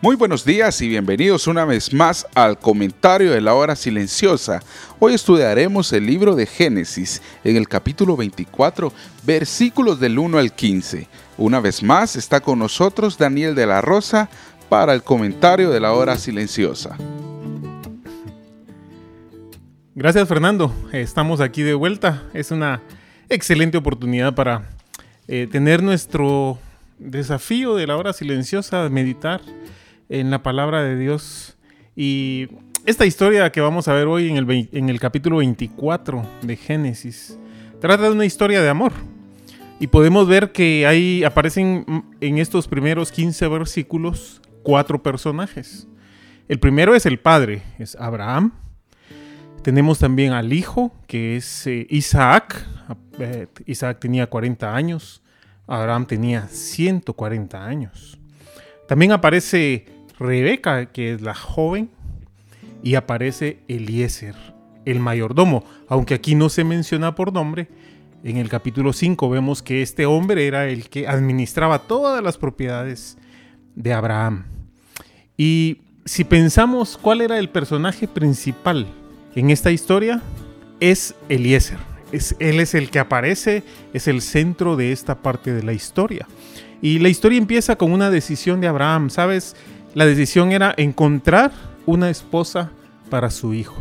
Muy buenos días y bienvenidos una vez más al comentario de la hora silenciosa. Hoy estudiaremos el libro de Génesis en el capítulo 24, versículos del 1 al 15. Una vez más está con nosotros Daniel de la Rosa para el comentario de la hora silenciosa. Gracias Fernando, estamos aquí de vuelta. Es una excelente oportunidad para eh, tener nuestro desafío de la hora silenciosa, meditar en la palabra de Dios. Y esta historia que vamos a ver hoy en el, en el capítulo 24 de Génesis trata de una historia de amor. Y podemos ver que ahí aparecen en estos primeros 15 versículos cuatro personajes. El primero es el padre, es Abraham. Tenemos también al hijo, que es eh, Isaac. Eh, Isaac tenía 40 años. Abraham tenía 140 años. También aparece Rebeca, que es la joven, y aparece Eliezer, el mayordomo, aunque aquí no se menciona por nombre. En el capítulo 5 vemos que este hombre era el que administraba todas las propiedades de Abraham. Y si pensamos cuál era el personaje principal en esta historia, es Eliezer. Es, él es el que aparece, es el centro de esta parte de la historia. Y la historia empieza con una decisión de Abraham, ¿sabes? La decisión era encontrar una esposa para su hijo.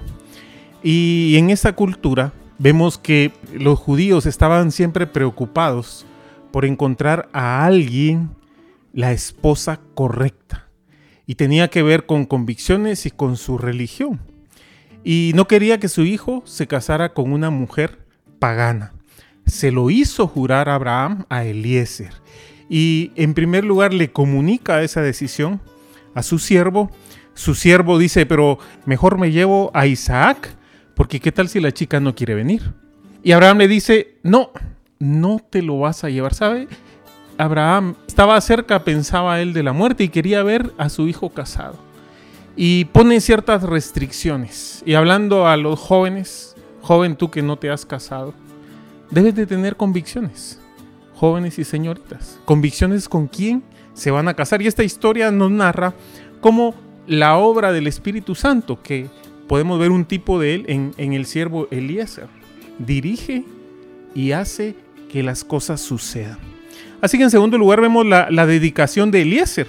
Y en esa cultura vemos que los judíos estaban siempre preocupados por encontrar a alguien la esposa correcta. Y tenía que ver con convicciones y con su religión. Y no quería que su hijo se casara con una mujer pagana. Se lo hizo jurar Abraham a Eliezer. Y en primer lugar le comunica esa decisión a su siervo. Su siervo dice, pero mejor me llevo a Isaac, porque qué tal si la chica no quiere venir. Y Abraham le dice, no, no te lo vas a llevar, ¿sabe? Abraham estaba cerca, pensaba él, de la muerte y quería ver a su hijo casado. Y pone ciertas restricciones. Y hablando a los jóvenes, joven tú que no te has casado, debes de tener convicciones, jóvenes y señoritas. Convicciones con quién se van a casar. Y esta historia nos narra como la obra del Espíritu Santo, que podemos ver un tipo de él en, el siervo Eliezer. Dirige y hace que las cosas sucedan. Así que en segundo lugar vemos la, dedicación de Eliezer.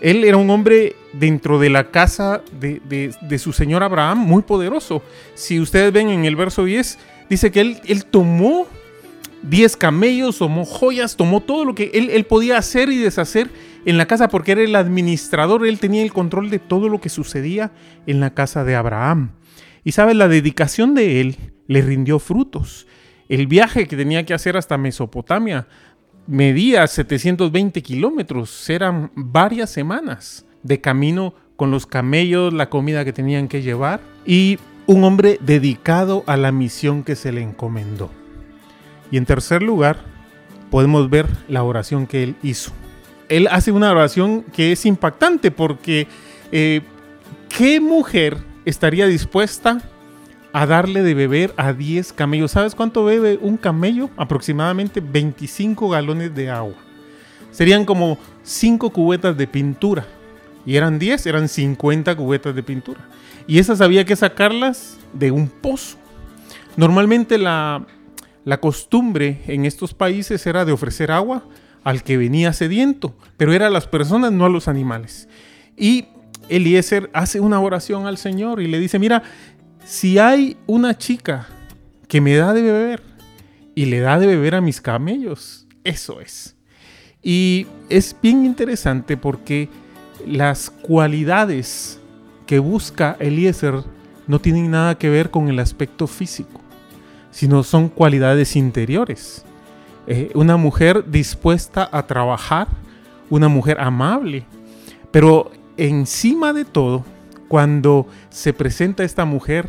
Él era un hombre dentro de la casa de, su señor Abraham muy poderoso. Si ustedes ven en el verso 10, dice que él tomó 10 camellos, tomó joyas, tomó todo lo que él, podía hacer y deshacer en la casa porque era el administrador, él tenía el control de todo lo que sucedía en la casa de Abraham. Y sabes, la dedicación de él le rindió frutos. El viaje que tenía que hacer hasta Mesopotamia medía 720 kilómetros, eran varias semanas de camino con los camellos, la comida que tenían que llevar y un hombre dedicado a la misión que se le encomendó. Y en tercer lugar, podemos ver la oración que él hizo. Él hace una oración que es impactante porque eh, ¿qué mujer estaría dispuesta a darle de beber a 10 camellos? ¿Sabes cuánto bebe un camello? Aproximadamente 25 galones de agua. Serían como 5 cubetas de pintura. Y eran 10, eran 50 cubetas de pintura. Y esas había que sacarlas de un pozo. Normalmente la, la costumbre en estos países era de ofrecer agua al que venía sediento, pero era a las personas, no a los animales. Y Eliezer hace una oración al Señor y le dice, mira, si hay una chica que me da de beber y le da de beber a mis camellos, eso es. Y es bien interesante porque las cualidades que busca Eliezer no tienen nada que ver con el aspecto físico sino son cualidades interiores. Eh, una mujer dispuesta a trabajar, una mujer amable. Pero encima de todo, cuando se presenta esta mujer,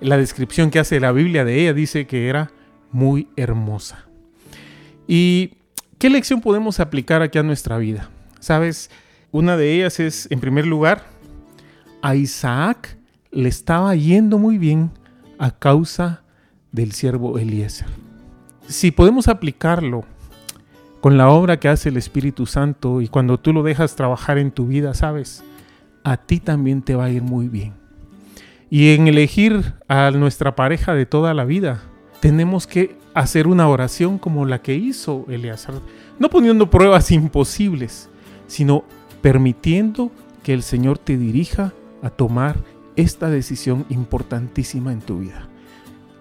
la descripción que hace la Biblia de ella dice que era muy hermosa. ¿Y qué lección podemos aplicar aquí a nuestra vida? Sabes, una de ellas es, en primer lugar, a Isaac le estaba yendo muy bien a causa del siervo Eliezer. Si podemos aplicarlo con la obra que hace el Espíritu Santo y cuando tú lo dejas trabajar en tu vida, sabes, a ti también te va a ir muy bien. Y en elegir a nuestra pareja de toda la vida, tenemos que hacer una oración como la que hizo Eleazar, no poniendo pruebas imposibles, sino permitiendo que el Señor te dirija a tomar esta decisión importantísima en tu vida.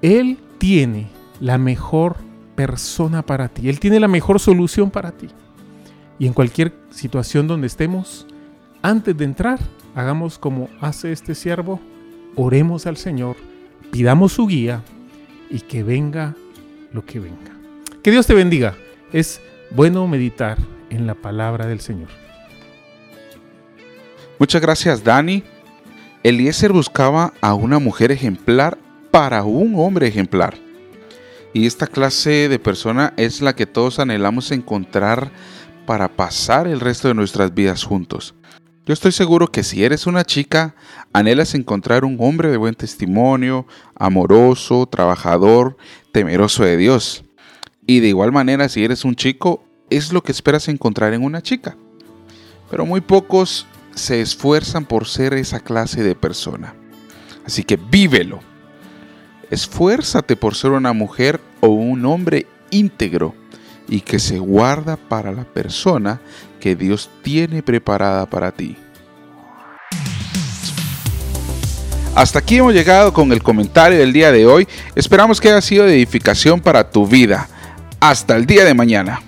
Él tiene la mejor persona para ti, Él tiene la mejor solución para ti. Y en cualquier situación donde estemos, antes de entrar, hagamos como hace este siervo, oremos al Señor, pidamos su guía y que venga lo que venga. Que Dios te bendiga. Es bueno meditar en la palabra del Señor. Muchas gracias, Dani. Eliezer buscaba a una mujer ejemplar para un hombre ejemplar. Y esta clase de persona es la que todos anhelamos encontrar para pasar el resto de nuestras vidas juntos. Yo estoy seguro que si eres una chica, anhelas encontrar un hombre de buen testimonio, amoroso, trabajador, temeroso de Dios. Y de igual manera, si eres un chico, es lo que esperas encontrar en una chica. Pero muy pocos se esfuerzan por ser esa clase de persona. Así que vívelo. Esfuérzate por ser una mujer o un hombre íntegro y que se guarda para la persona que Dios tiene preparada para ti. Hasta aquí hemos llegado con el comentario del día de hoy. Esperamos que haya sido de edificación para tu vida. Hasta el día de mañana.